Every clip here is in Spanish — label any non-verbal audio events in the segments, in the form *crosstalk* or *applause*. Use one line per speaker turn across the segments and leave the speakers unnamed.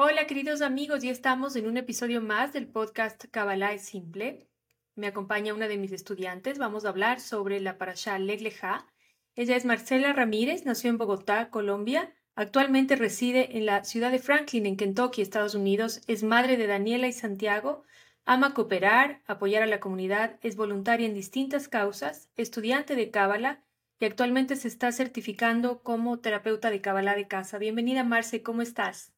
Hola queridos amigos, ya estamos en un episodio más del podcast Kabbalah es simple. Me acompaña una de mis estudiantes. Vamos a hablar sobre la parasha Legleja. Ella es Marcela Ramírez, nació en Bogotá, Colombia. Actualmente reside en la ciudad de Franklin, en Kentucky, Estados Unidos. Es madre de Daniela y Santiago. Ama cooperar, apoyar a la comunidad, es voluntaria en distintas causas, estudiante de Kabbalah y actualmente se está certificando como terapeuta de Kabbalah de casa. Bienvenida, Marce, ¿cómo estás?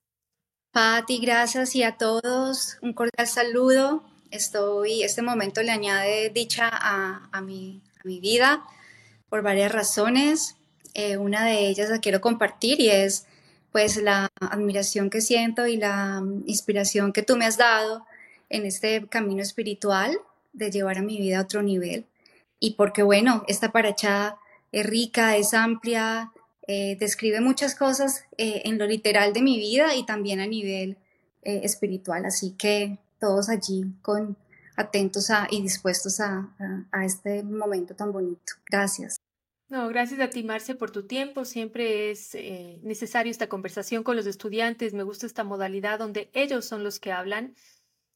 Pati, gracias y a todos un cordial saludo. Estoy, este momento le añade dicha a, mi, vida por varias razones. Eh, una de ellas la quiero compartir y es pues la admiración que siento y la inspiración que tú me has dado en este camino espiritual de llevar a mi vida a otro nivel. Y porque bueno, esta paracha es rica, es amplia, eh, describe muchas cosas eh, en lo literal de mi vida y también a nivel eh, espiritual. Así que todos allí con atentos a, y dispuestos a, a, este momento tan bonito. Gracias.
No, gracias a ti, Marce, por tu tiempo. Siempre es necesario esta conversación con los estudiantes. Me gusta esta modalidad donde ellos son los que hablan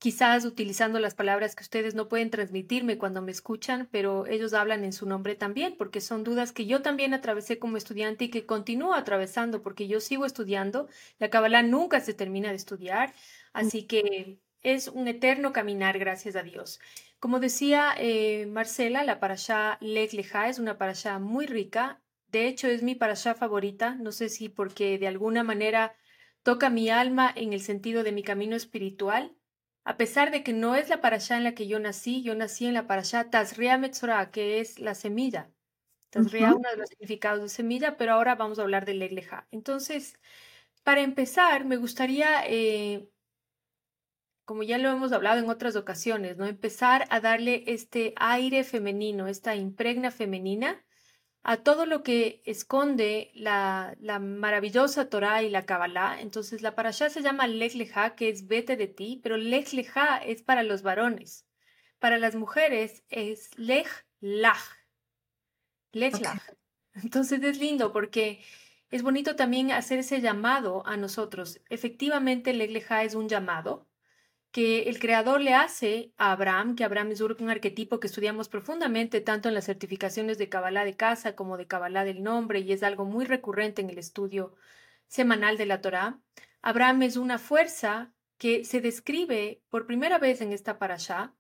quizás utilizando las palabras que ustedes no pueden transmitirme cuando me escuchan, pero ellos hablan en su nombre también, porque son dudas que yo también atravesé como estudiante y que continúo atravesando, porque yo sigo estudiando, la Kabbalah nunca se termina de estudiar, así que es un eterno caminar, gracias a Dios. Como decía eh, Marcela, la parashá Lech Leja es una parashá muy rica, de hecho es mi parashá favorita, no sé si porque de alguna manera toca mi alma en el sentido de mi camino espiritual, a pesar de que no es la parashá en la que yo nací, yo nací en la parashá Tazria Metzorah, que es la semilla. Tazria, uno de los significados de semilla, pero ahora vamos a hablar de Legleja. Entonces, para empezar, me gustaría, eh, como ya lo hemos hablado en otras ocasiones, ¿no? empezar a darle este aire femenino, esta impregna femenina a todo lo que esconde la, la maravillosa Torah y la Kabbalah. Entonces la parashá se llama Lech Lecha, que es vete de ti, pero Lech Lecha es para los varones. Para las mujeres es Lech Lach. Lech Lach. Entonces es lindo porque es bonito también hacer ese llamado a nosotros. Efectivamente, Lech Lecha es un llamado, que el creador le hace a Abraham, que Abraham es un arquetipo que estudiamos profundamente tanto en las certificaciones de Kabbalah de casa como de Kabbalah del nombre y es algo muy recurrente en el estudio semanal de la Torá. Abraham es una fuerza que se describe por primera vez en esta parashá,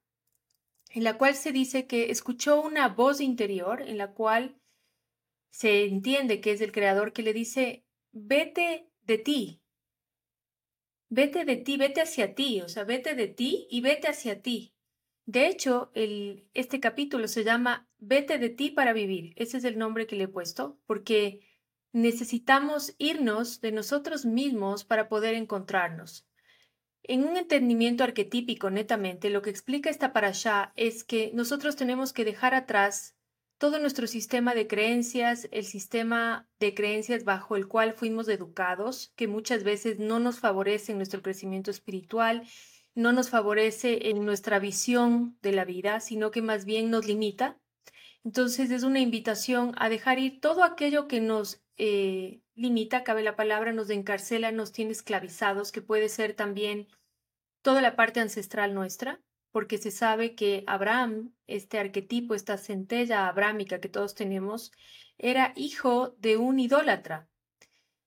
en la cual se dice que escuchó una voz interior en la cual se entiende que es el creador que le dice, vete de ti, Vete de ti, vete hacia ti, o sea, vete de ti y vete hacia ti. De hecho, el, este capítulo se llama Vete de ti para vivir. Ese es el nombre que le he puesto, porque necesitamos irnos de nosotros mismos para poder encontrarnos. En un entendimiento arquetípico, netamente, lo que explica esta parasha es que nosotros tenemos que dejar atrás todo nuestro sistema de creencias, el sistema de creencias bajo el cual fuimos educados, que muchas veces no nos favorece en nuestro crecimiento espiritual, no nos favorece en nuestra visión de la vida, sino que más bien nos limita. Entonces es una invitación a dejar ir todo aquello que nos eh, limita, cabe la palabra, nos encarcela, nos tiene esclavizados, que puede ser también toda la parte ancestral nuestra, porque se sabe que Abraham, este arquetipo, esta centella abrámica que todos tenemos, era hijo de un idólatra.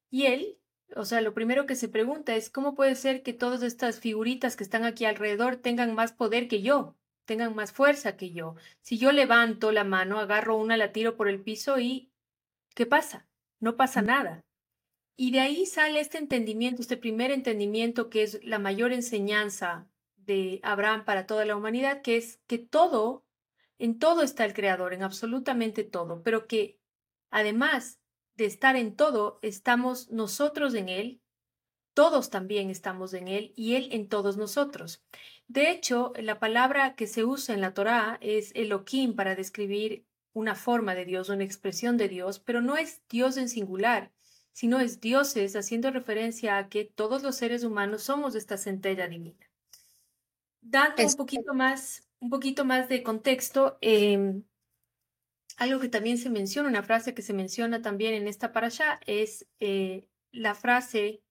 Y él, o sea, lo primero que se pregunta es, ¿cómo puede ser que todas estas figuritas que están aquí alrededor tengan más poder que yo, tengan más fuerza que yo? Si yo levanto la mano, agarro una, la tiro por el piso y ¿qué pasa? No pasa nada. Y de ahí sale este entendimiento, este primer entendimiento que es la mayor enseñanza de Abraham para toda la humanidad, que es que todo, en todo está el Creador, en absolutamente todo, pero que además de estar en todo, estamos nosotros en Él, todos también estamos en Él y Él en todos nosotros. De hecho, la palabra que se usa en la Torá es Elohim para describir una forma de Dios, una expresión de Dios, pero no es Dios en singular, sino es dioses, haciendo referencia a que todos los seres humanos somos esta centella divina. Dando un poquito más, un poquito más de contexto, em, algo que también se menciona, una frase que se menciona también en esta parasha es eh, la frase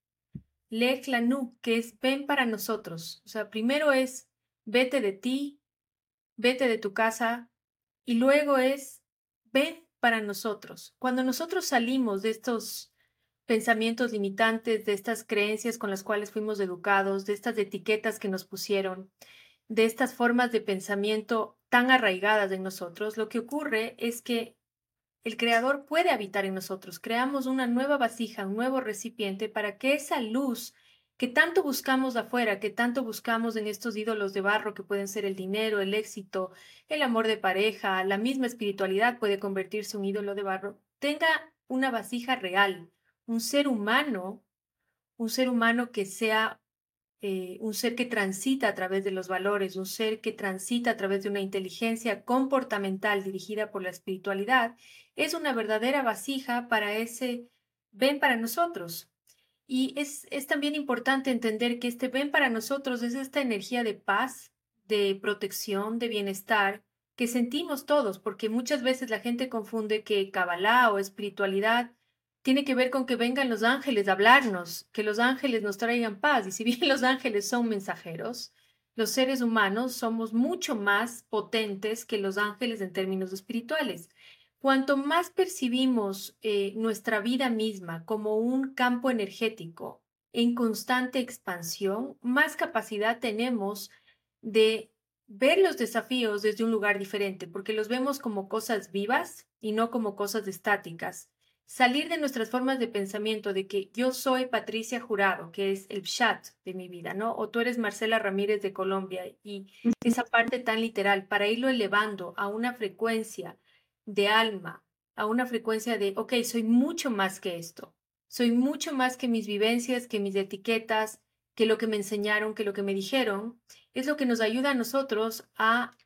Lech Lanu, que es ven para nosotros. O sea, primero es vete de ti, vete de tu casa, y luego es ven para nosotros. Cuando nosotros salimos de estos pensamientos limitantes, de estas creencias con las cuales fuimos educados, de estas etiquetas que nos pusieron, de estas formas de pensamiento tan arraigadas en nosotros, lo que ocurre es que el Creador puede habitar en nosotros. Creamos una nueva vasija, un nuevo recipiente para que esa luz que tanto buscamos afuera, que tanto buscamos en estos ídolos de barro que pueden ser el dinero, el éxito, el amor de pareja, la misma espiritualidad puede convertirse en un ídolo de barro, tenga una vasija real, un ser humano, un ser humano que sea eh, un ser que transita a través de los valores, un ser que transita a través de una inteligencia comportamental dirigida por la espiritualidad, es una verdadera vasija para ese ven para nosotros. Y es, es también importante entender que este ven para nosotros es esta energía de paz, de protección, de bienestar que sentimos todos, porque muchas veces la gente confunde que Kabbalah o espiritualidad tiene que ver con que vengan los ángeles a hablarnos, que los ángeles nos traigan paz. Y si bien los ángeles son mensajeros, los seres humanos somos mucho más potentes que los ángeles en términos espirituales. Cuanto más percibimos eh, nuestra vida misma como un campo energético en constante expansión, más capacidad tenemos de ver los desafíos desde un lugar diferente, porque los vemos como cosas vivas y no como cosas estáticas salir de nuestras formas de pensamiento de que yo soy Patricia Jurado, que es el chat de mi vida, ¿no? O tú eres Marcela Ramírez de Colombia y esa parte tan literal para irlo elevando a una frecuencia de alma, a una frecuencia de, ok, soy mucho más que esto, soy mucho más que mis vivencias, que mis etiquetas, que lo que me enseñaron, que lo que me dijeron, es lo que nos ayuda a nosotros a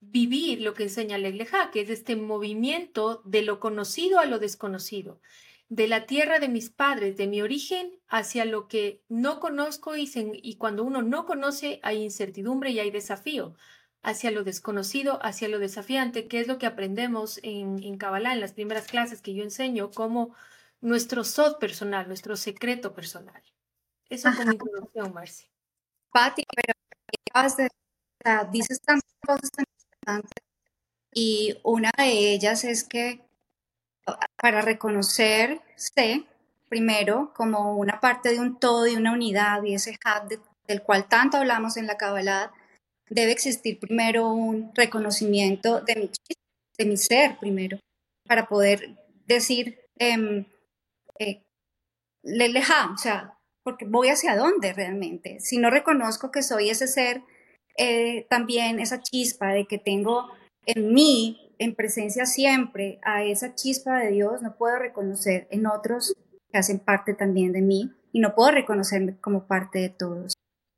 vivir lo que enseña Legleja, que es este movimiento de lo conocido a lo desconocido, de la tierra de mis padres, de mi origen, hacia lo que no conozco y, y cuando uno no conoce hay incertidumbre y hay desafío, hacia lo desconocido, hacia lo desafiante, que es lo que aprendemos en, en Kabbalah, en las primeras clases que yo enseño, como nuestro sod personal, nuestro secreto personal. Eso como introducción, Marci.
Pati, pero dices tantas cosas y una de ellas es que para reconocerse primero como una parte de un todo y una unidad y ese hub del cual tanto hablamos en la Kabbalah, debe existir primero un reconocimiento de mi, de mi ser primero, para poder decir, eh, eh, o sea, porque voy hacia dónde realmente. Si no reconozco que soy ese ser eh, también esa chispa de que tengo en mí, en presencia siempre, a esa chispa de Dios, no puedo reconocer en otros que hacen parte también de mí y no puedo reconocerme como parte de todos.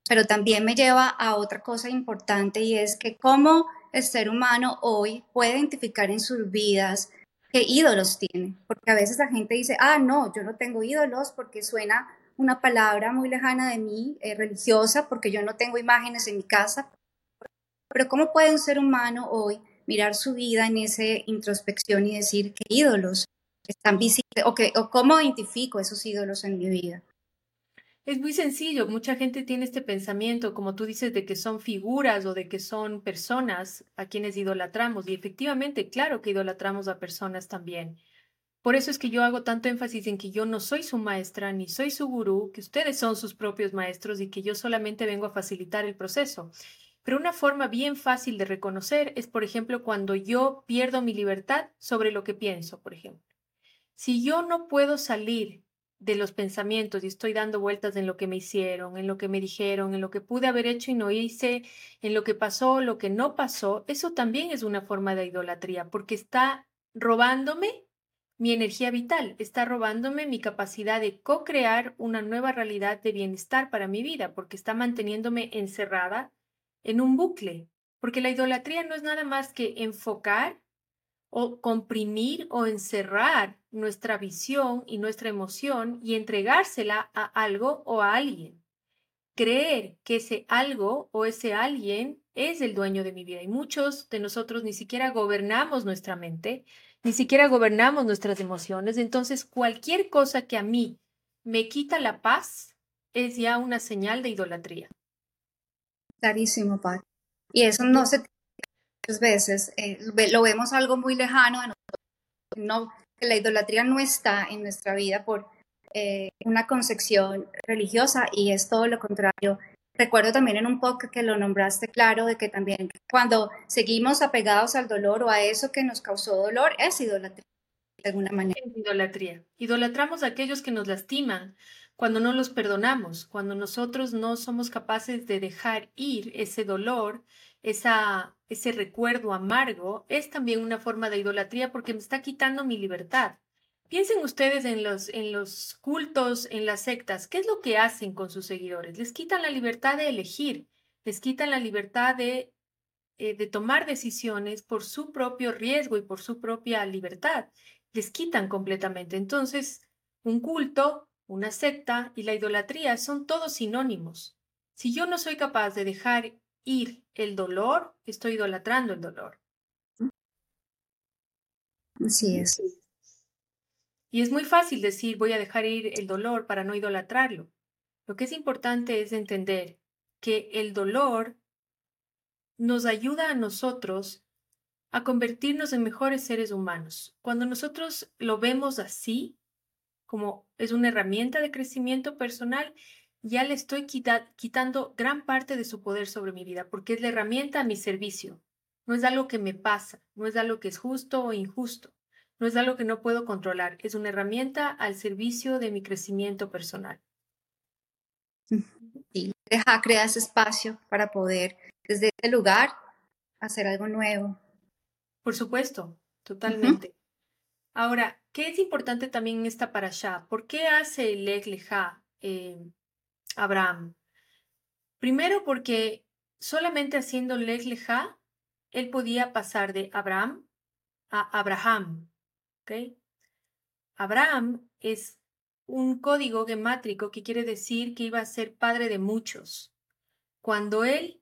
Pero también me lleva a otra cosa importante y es que cómo el ser humano hoy puede identificar en sus vidas qué ídolos tiene. Porque a veces la gente dice, ah, no, yo no tengo ídolos porque suena una palabra muy lejana de mí, eh, religiosa, porque yo no tengo imágenes en mi casa. Pero ¿cómo puede un ser humano hoy mirar su vida en esa introspección y decir qué ídolos están visibles o, o cómo identifico esos ídolos en mi vida?
Es muy sencillo, mucha gente tiene este pensamiento, como tú dices, de que son figuras o de que son personas a quienes idolatramos. Y efectivamente, claro que idolatramos a personas también. Por eso es que yo hago tanto énfasis en que yo no soy su maestra ni soy su gurú, que ustedes son sus propios maestros y que yo solamente vengo a facilitar el proceso. Pero una forma bien fácil de reconocer es, por ejemplo, cuando yo pierdo mi libertad sobre lo que pienso, por ejemplo. Si yo no puedo salir de los pensamientos y estoy dando vueltas en lo que me hicieron, en lo que me dijeron, en lo que pude haber hecho y no hice, en lo que pasó, lo que no pasó, eso también es una forma de idolatría, porque está robándome mi energía vital, está robándome mi capacidad de co-crear una nueva realidad de bienestar para mi vida, porque está manteniéndome encerrada en un bucle, porque la idolatría no es nada más que enfocar o comprimir o encerrar nuestra visión y nuestra emoción y entregársela a algo o a alguien. Creer que ese algo o ese alguien es el dueño de mi vida y muchos de nosotros ni siquiera gobernamos nuestra mente, ni siquiera gobernamos nuestras emociones, entonces cualquier cosa que a mí me quita la paz, es ya una señal de idolatría.
Clarísimo, Pat. Y eso no se muchas veces, eh, lo vemos algo muy lejano a nosotros. No, la idolatría no está en nuestra vida por eh, una concepción religiosa y es todo lo contrario. Recuerdo también en un poco que lo nombraste claro de que también cuando seguimos apegados al dolor o a eso que nos causó dolor es idolatría de alguna manera.
Es idolatría. Idolatramos a aquellos que nos lastiman cuando no los perdonamos, cuando nosotros no somos capaces de dejar ir ese dolor, esa, ese recuerdo amargo, es también una forma de idolatría porque me está quitando mi libertad. Piensen ustedes en los, en los cultos, en las sectas, ¿qué es lo que hacen con sus seguidores? Les quitan la libertad de elegir, les quitan la libertad de, eh, de tomar decisiones por su propio riesgo y por su propia libertad. Les quitan completamente. Entonces, un culto, una secta y la idolatría son todos sinónimos. Si yo no soy capaz de dejar ir el dolor, estoy idolatrando el dolor.
Así es.
Y es muy fácil decir voy a dejar ir el dolor para no idolatrarlo. Lo que es importante es entender que el dolor nos ayuda a nosotros a convertirnos en mejores seres humanos. Cuando nosotros lo vemos así, como es una herramienta de crecimiento personal, ya le estoy quitando gran parte de su poder sobre mi vida, porque es la herramienta a mi servicio. No es algo que me pasa, no es algo que es justo o injusto. No es algo que no puedo controlar, es una herramienta al servicio de mi crecimiento personal.
Y deja, crear ese espacio para poder desde ese lugar hacer algo nuevo.
Por supuesto, totalmente. Ahora, ¿qué es importante también en esta parasha? ¿Por qué hace el Leja eh, Abraham? Primero porque solamente haciendo Leja, él podía pasar de Abraham a Abraham, Abraham es un código gemátrico que quiere decir que iba a ser padre de muchos. Cuando él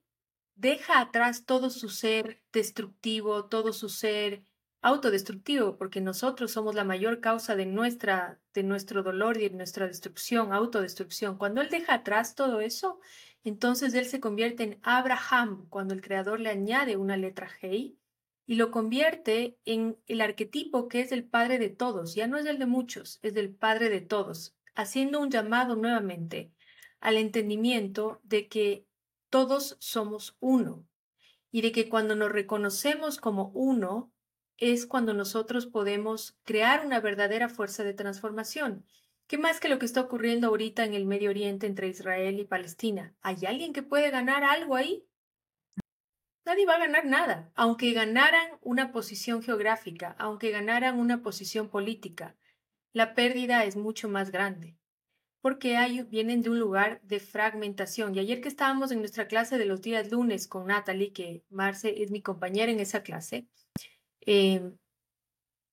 deja atrás todo su ser destructivo, todo su ser autodestructivo, porque nosotros somos la mayor causa de nuestra de nuestro dolor y de nuestra destrucción, autodestrucción. Cuando él deja atrás todo eso, entonces él se convierte en Abraham, cuando el creador le añade una letra G y lo convierte en el arquetipo que es el Padre de todos, ya no es el de muchos, es del Padre de todos, haciendo un llamado nuevamente al entendimiento de que todos somos uno y de que cuando nos reconocemos como uno es cuando nosotros podemos crear una verdadera fuerza de transformación. ¿Qué más que lo que está ocurriendo ahorita en el Medio Oriente entre Israel y Palestina? ¿Hay alguien que puede ganar algo ahí? Nadie va a ganar nada, aunque ganaran una posición geográfica, aunque ganaran una posición política. La pérdida es mucho más grande, porque hay, vienen de un lugar de fragmentación. Y ayer que estábamos en nuestra clase de los días lunes con Natalie, que Marce es mi compañera en esa clase, eh,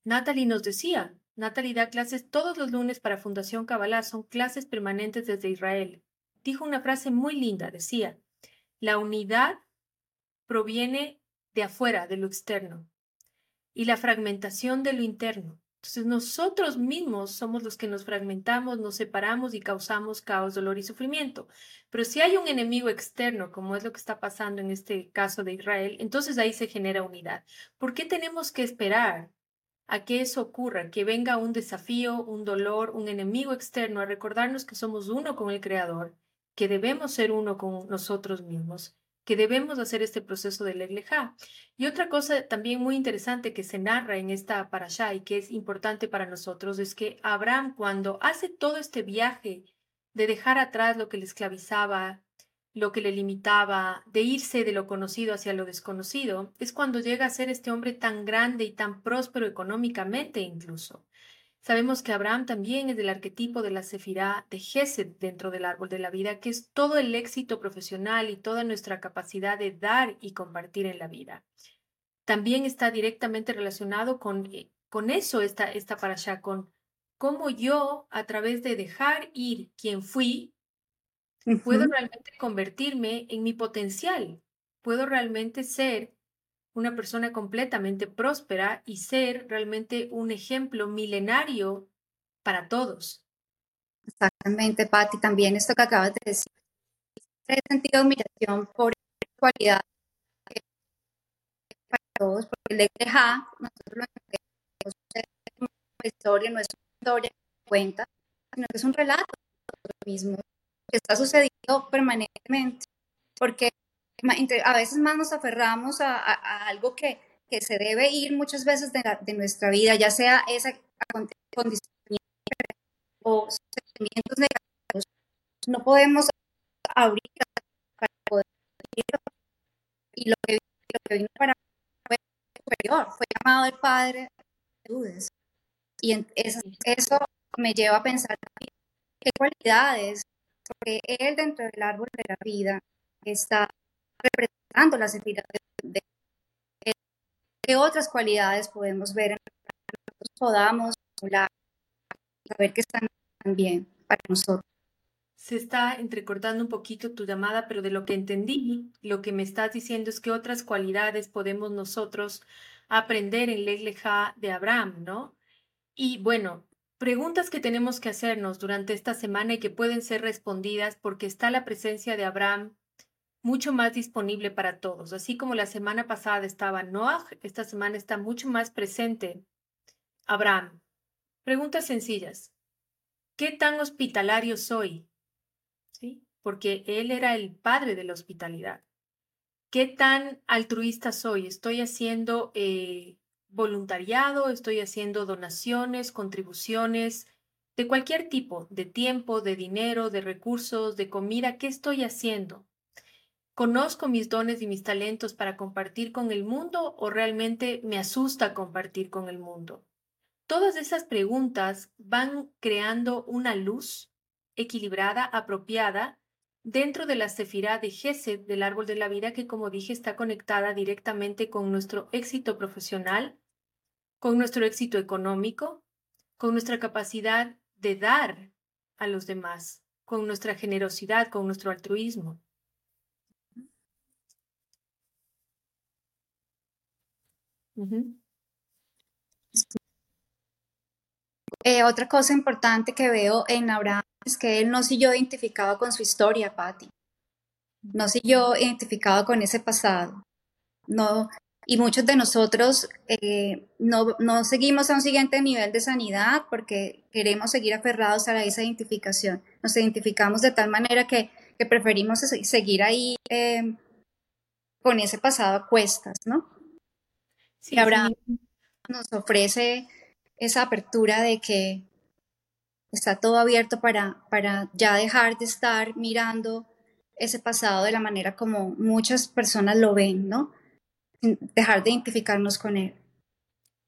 Natalie nos decía, Natalie da clases todos los lunes para Fundación Kabbalah, son clases permanentes desde Israel. Dijo una frase muy linda, decía, la unidad proviene de afuera, de lo externo, y la fragmentación de lo interno. Entonces nosotros mismos somos los que nos fragmentamos, nos separamos y causamos caos, dolor y sufrimiento. Pero si hay un enemigo externo, como es lo que está pasando en este caso de Israel, entonces ahí se genera unidad. ¿Por qué tenemos que esperar a que eso ocurra, que venga un desafío, un dolor, un enemigo externo, a recordarnos que somos uno con el Creador, que debemos ser uno con nosotros mismos que debemos hacer este proceso de Leglejá. Y otra cosa también muy interesante que se narra en esta parashá y que es importante para nosotros es que Abraham cuando hace todo este viaje de dejar atrás lo que le esclavizaba, lo que le limitaba, de irse de lo conocido hacia lo desconocido, es cuando llega a ser este hombre tan grande y tan próspero económicamente incluso. Sabemos que Abraham también es del arquetipo de la Sefirá de Gesed dentro del árbol de la vida, que es todo el éxito profesional y toda nuestra capacidad de dar y compartir en la vida. También está directamente relacionado con, eh, con eso, esta, esta allá, con cómo yo, a través de dejar ir quien fui, puedo realmente convertirme en mi potencial, puedo realmente ser una persona completamente próspera y ser realmente un ejemplo milenario para todos.
Totalmente, Patti. También esto que acabas de decir. He sentido admiración por cualidad para todos, porque el de nosotros lo entendemos historia, no es una historia que cuenta, sino que es un relato de mismo, que está sucediendo permanentemente, porque a veces más nos aferramos a, algo que, que, se debe ir muchas veces de, de nuestra vida, ya sea esa condición o sentimientos negativos, no podemos abrir para poder y lo que, lo que vino para fue superior, fue llamado el Padre de dudas. Y eso, eso me lleva a pensar qué cualidades, porque Él dentro del árbol de la vida está representando las entidades de, de, qué otras cualidades podemos ver en nosotros podamos saber que están bien para nosotros.
Se está entrecortando un poquito tu llamada, pero de lo que entendí, lo que me estás diciendo es que otras cualidades podemos nosotros aprender en Legleja de Abraham, ¿no? Y bueno, preguntas que tenemos que hacernos durante esta semana y que pueden ser respondidas porque está la presencia de Abraham mucho más disponible para todos. Así como la semana pasada estaba Noah, esta semana está mucho más presente Abraham. Preguntas sencillas. ¿Qué tan hospitalario soy? ¿Sí? Porque él era el padre de la hospitalidad. ¿Qué tan altruista soy? ¿Estoy haciendo eh, voluntariado? ¿Estoy haciendo donaciones, contribuciones de cualquier tipo, de tiempo, de dinero, de recursos, de comida? ¿Qué estoy haciendo? ¿Conozco mis dones y mis talentos para compartir con el mundo o realmente me asusta compartir con el mundo? Todas esas preguntas van creando una luz equilibrada, apropiada, dentro de la cefirá de Gesed del árbol de la vida, que como dije está conectada directamente con nuestro éxito profesional, con nuestro éxito económico, con nuestra capacidad de dar a los demás, con nuestra generosidad, con nuestro altruismo.
Eh, otra cosa importante que veo en Abraham es que él no siguió identificado con su historia, Patti. No siguió identificado con ese pasado. No, y muchos de nosotros eh, no, no, seguimos a un siguiente nivel de sanidad porque queremos seguir aferrados a esa identificación. Nos identificamos de tal manera que, que preferimos seguir ahí eh, con ese pasado a cuestas, ¿no? Sí, Abraham nos ofrece esa apertura de que está todo abierto para, para ya dejar de estar mirando ese pasado de la manera como muchas personas lo ven, ¿no? Dejar de identificarnos con él.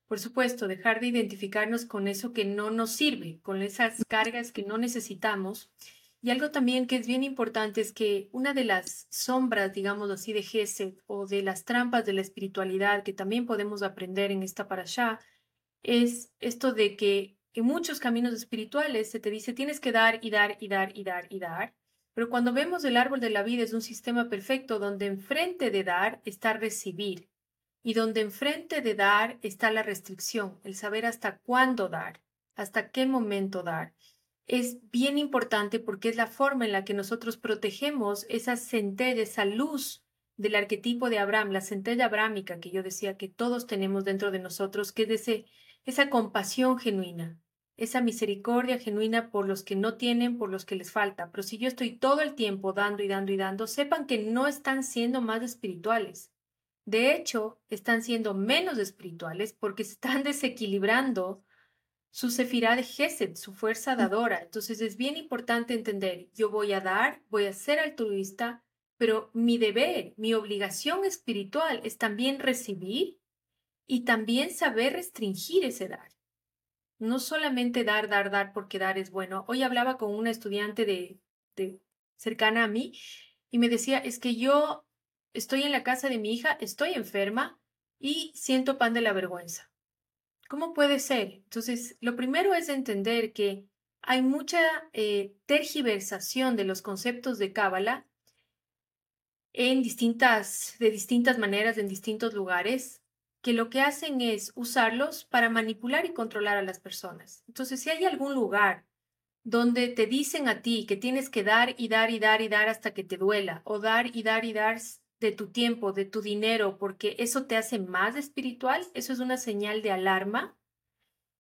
Por supuesto, dejar de identificarnos con eso que no nos sirve, con esas cargas que no necesitamos. Y algo también que es bien importante es que una de las sombras, digamos así, de Gesed o de las trampas de la espiritualidad que también podemos aprender en esta parasha es esto de que en muchos caminos espirituales se te dice tienes que dar y dar y dar y dar y dar, pero cuando vemos el árbol de la vida es un sistema perfecto donde enfrente de dar está recibir y donde enfrente de dar está la restricción, el saber hasta cuándo dar, hasta qué momento dar. Es bien importante porque es la forma en la que nosotros protegemos esa centella, esa luz del arquetipo de Abraham, la centella abrámica que yo decía que todos tenemos dentro de nosotros, que es esa compasión genuina, esa misericordia genuina por los que no tienen, por los que les falta. Pero si yo estoy todo el tiempo dando y dando y dando, sepan que no están siendo más espirituales. De hecho, están siendo menos espirituales porque están desequilibrando su sefirá de Gesed, su fuerza dadora. Entonces es bien importante entender, yo voy a dar, voy a ser altruista, pero mi deber, mi obligación espiritual es también recibir y también saber restringir ese dar. No solamente dar, dar, dar porque dar es bueno. Hoy hablaba con una estudiante de, de cercana a mí y me decía, es que yo estoy en la casa de mi hija, estoy enferma y siento pan de la vergüenza. ¿Cómo puede ser? Entonces, lo primero es entender que hay mucha eh, tergiversación de los conceptos de Cábala en distintas, de distintas maneras, en distintos lugares que lo que hacen es usarlos para manipular y controlar a las personas. Entonces, si hay algún lugar donde te dicen a ti que tienes que dar y dar y dar y dar hasta que te duela, o dar y dar y dar de tu tiempo, de tu dinero, porque eso te hace más espiritual, eso es una señal de alarma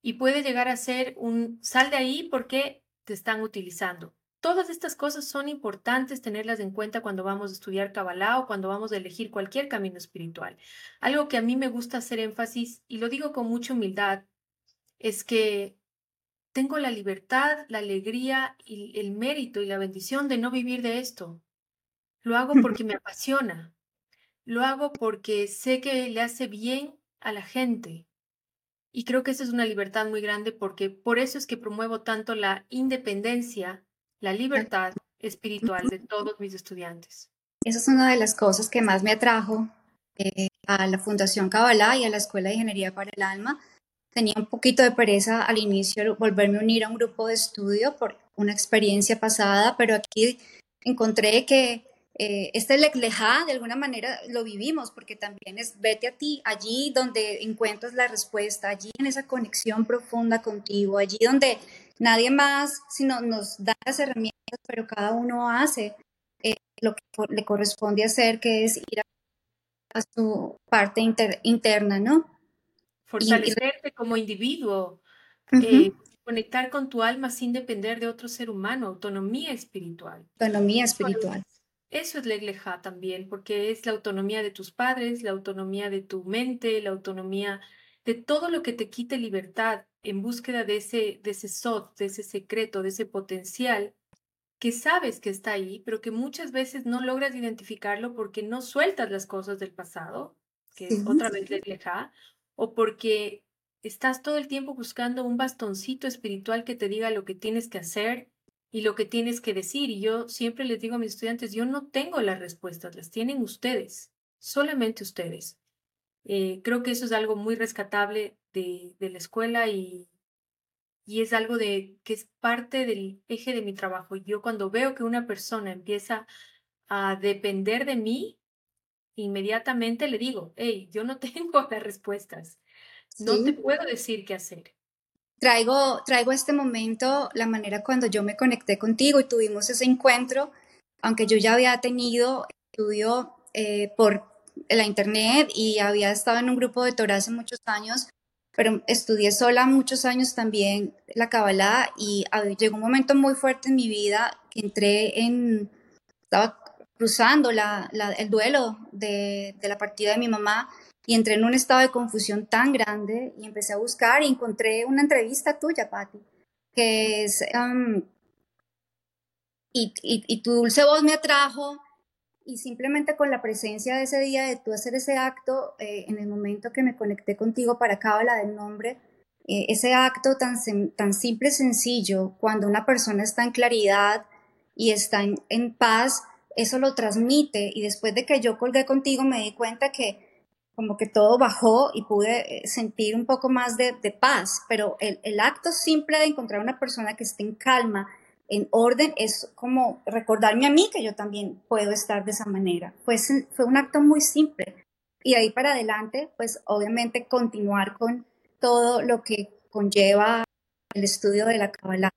y puede llegar a ser un sal de ahí porque te están utilizando. Todas estas cosas son importantes tenerlas en cuenta cuando vamos a estudiar Kabbalah o cuando vamos a elegir cualquier camino espiritual. Algo que a mí me gusta hacer énfasis, y lo digo con mucha humildad, es que tengo la libertad, la alegría y el mérito y la bendición de no vivir de esto. Lo hago porque me apasiona. Lo hago porque sé que le hace bien a la gente. Y creo que esa es una libertad muy grande porque por eso es que promuevo tanto la independencia, la libertad espiritual de todos mis estudiantes.
Esa es una de las cosas que más me atrajo eh, a la Fundación Kabbalah y a la Escuela de Ingeniería para el Alma. Tenía un poquito de pereza al inicio volverme a unir a un grupo de estudio por una experiencia pasada, pero aquí encontré que eh, este lejá de alguna manera lo vivimos porque también es vete a ti, allí donde encuentras la respuesta, allí en esa conexión profunda contigo, allí donde nadie más sino nos da las herramientas, pero cada uno hace eh, lo que le corresponde hacer, que es ir a, su parte interna, ¿no?
Fortalecerte como individuo, eh, conectar con tu alma sin depender de otro ser humano, autonomía espiritual.
Autonomía espiritual.
Eso es la también, porque es la autonomía de tus padres, la autonomía de tu mente, la autonomía de todo lo que te quite libertad en búsqueda de ese, de ese sot, de ese secreto, de ese potencial que sabes que está ahí, pero que muchas veces no logras identificarlo porque no sueltas las cosas del pasado, que es otra vez la o porque estás todo el tiempo buscando un bastoncito espiritual que te diga lo que tienes que hacer y lo que tienes que decir. Y yo siempre les digo a mis estudiantes, yo no tengo las respuestas, las tienen ustedes, solamente ustedes. Eh, creo que eso es algo muy rescatable de, de la escuela y, y es algo de que es parte del eje de mi trabajo. Yo cuando veo que una persona empieza a depender de mí, inmediatamente le digo, hey, yo no *laughs* tengo las respuestas, no te puedo decir qué hacer.
Traigo, traigo este momento, la manera cuando yo me conecté contigo y tuvimos ese encuentro, aunque yo ya había tenido estudio eh, por la internet y había estado en un grupo de Torah hace muchos años, pero estudié sola muchos años también la Kabbalah y llegó un momento muy fuerte en mi vida que entré en, estaba cruzando la, el duelo de, de la partida de mi mamá y entré en un estado de confusión tan grande y empecé a buscar y encontré una entrevista tuya, Patti, que es, y, y, tu dulce voz me atrajo y simplemente con la presencia de ese día, de tú hacer ese acto, eh, en el momento que me conecté contigo para Cábala del Nombre, eh, ese acto tan, tan simple y sencillo, cuando una persona está en claridad y está en, en paz, eso lo transmite. Y después de que yo colgué contigo me di cuenta que como que todo bajó y pude eh, sentir un poco más de, paz, pero el, acto simple de encontrar una persona que esté en calma, en orden, es como recordarme a mí que yo también puedo estar de esa manera. Pues fue un acto muy simple. Y ahí para adelante, pues obviamente continuar con todo lo que conlleva el estudio de la Kabbalah.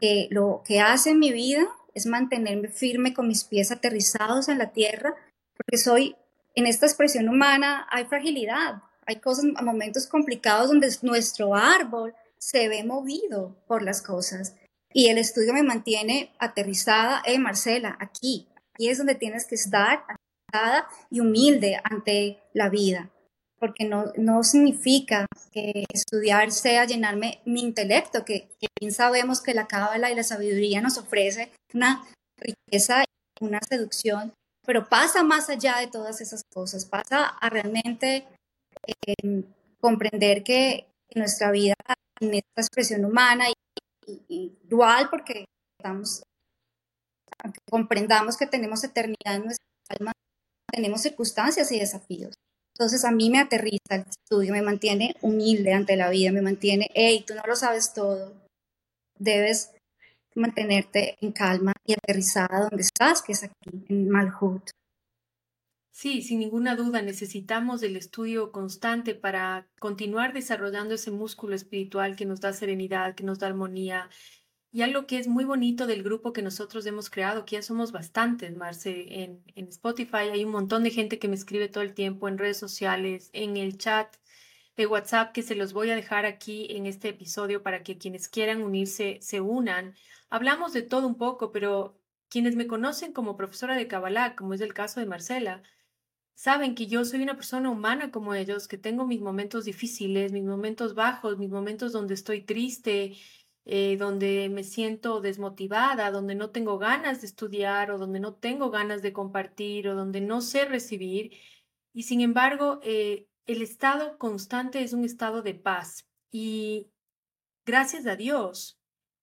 Que lo que hace en mi vida es mantenerme firme con mis pies aterrizados en la tierra, porque soy en esta expresión humana hay fragilidad, hay cosas, momentos complicados donde nuestro árbol se ve movido por las cosas. Y el estudio me mantiene aterrizada, eh, Marcela, aquí, aquí es donde tienes que estar aterrizada y humilde ante la vida, porque no, no significa que estudiar sea llenarme mi intelecto, que, que bien sabemos que la cábala y la sabiduría nos ofrece una riqueza una seducción pero pasa más allá de todas esas cosas, pasa a realmente em, comprender que nuestra vida en esta expresión humana y, dual, porque estamos, aunque comprendamos que tenemos eternidad en nuestra alma, tenemos circunstancias y desafíos. Entonces a mí me aterriza el estudio, me mantiene humilde ante la vida, me mantiene, hey, tú no lo sabes todo, debes mantenerte en calma y aterrizada donde estás, que es aquí, en Malhut.
Sí, sin ninguna duda, necesitamos el estudio constante para continuar desarrollando ese músculo espiritual que nos da serenidad, que nos da armonía. y algo que es muy bonito del grupo que nosotros hemos creado, que ya somos bastantes, Marce, en, en Spotify hay un montón de gente que me escribe todo el tiempo en redes sociales, en el chat de WhatsApp que se los voy a dejar aquí en este episodio para que quienes quieran unirse se unan. Hablamos de todo un poco, pero quienes me conocen como profesora de Kabbalah, como es el caso de Marcela, saben que yo soy una persona humana como ellos, que tengo mis momentos difíciles, mis momentos bajos, mis momentos donde estoy triste, eh, donde me siento desmotivada, donde no tengo ganas de estudiar o donde no tengo ganas de compartir o donde no sé recibir. Y sin embargo, eh, el estado constante es un estado de paz y gracias a Dios,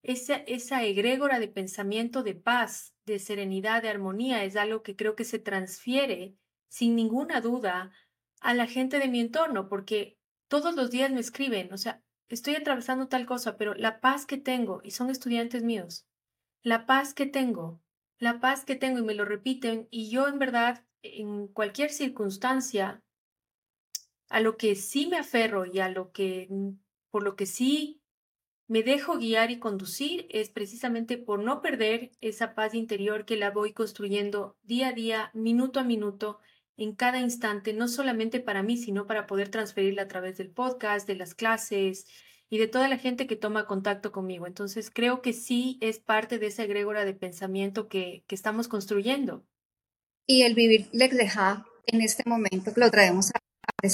esa, esa de pensamiento de paz, de serenidad, de armonía es algo que creo que se transfiere sin ninguna duda a la gente de mi entorno, porque todos los días me escriben, o sea, estoy atravesando tal cosa, pero la paz que tengo, y son estudiantes míos, la paz que tengo, la paz que tengo, y me lo repiten, y yo en verdad, en cualquier circunstancia, a lo que sí me aferro y a lo que, por lo que sí me dejo guiar y conducir es precisamente por no perder esa paz interior que la voy construyendo día a día, minuto a minuto, en cada instante, no solamente para mí, sino para poder transferirla a través del podcast, de las clases y de toda la gente que toma contacto conmigo. Entonces, creo que sí es parte de esa egrégora de pensamiento que, que estamos construyendo.
Y el vivir Lexleja en este momento que lo traemos a, a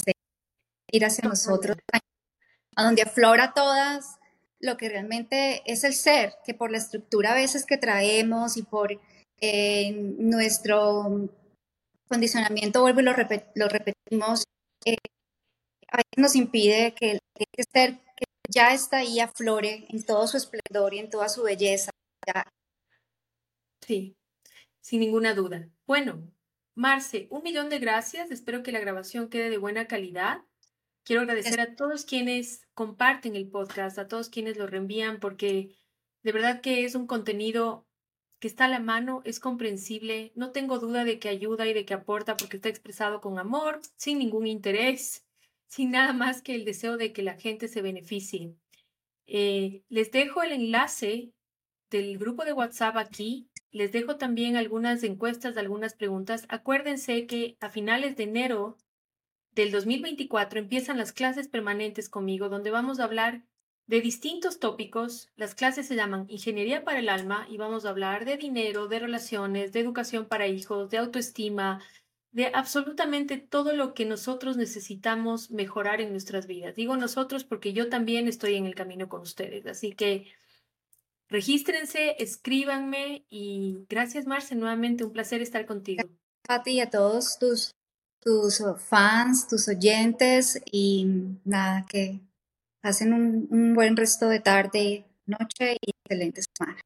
ir hacia nosotros, a donde aflora todas lo que realmente es el ser, que por la estructura a veces que traemos y por eh, nuestro condicionamiento, vuelvo y lo, repetimos, eh, a veces nos impide que el ser que ya está ahí aflore en todo su esplendor y en toda su belleza.
Sí, sin ninguna duda. Bueno, Marce, un millón de gracias. Espero que la grabación quede de buena calidad. Quiero agradecer a todos quienes comparten el podcast, a todos quienes lo reenvían, porque de verdad que es un contenido que está a la mano, es comprensible, no tengo duda de que ayuda y de que aporta porque está expresado con amor, sin ningún interés, sin nada más que el deseo de que la gente se beneficie. Eh, les dejo el enlace del grupo de WhatsApp aquí. Les dejo también algunas encuestas, algunas preguntas. Acuérdense que a finales de enero del 2024 empiezan las clases permanentes conmigo, donde vamos a hablar de distintos tópicos. Las clases se llaman Ingeniería para el Alma y vamos a hablar de dinero, de relaciones, de educación para hijos, de autoestima, de absolutamente todo lo que nosotros necesitamos mejorar en nuestras vidas. Digo nosotros porque yo también estoy en el camino con ustedes. Así que regístrense, escríbanme y gracias Marce, nuevamente un placer estar contigo.
A ti y a todos tus tus fans, tus oyentes y nada, que hacen un, buen resto de tarde, noche y excelente semana.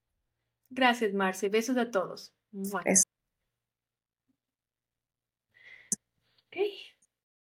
Gracias, Marce. Besos a todos. Okay.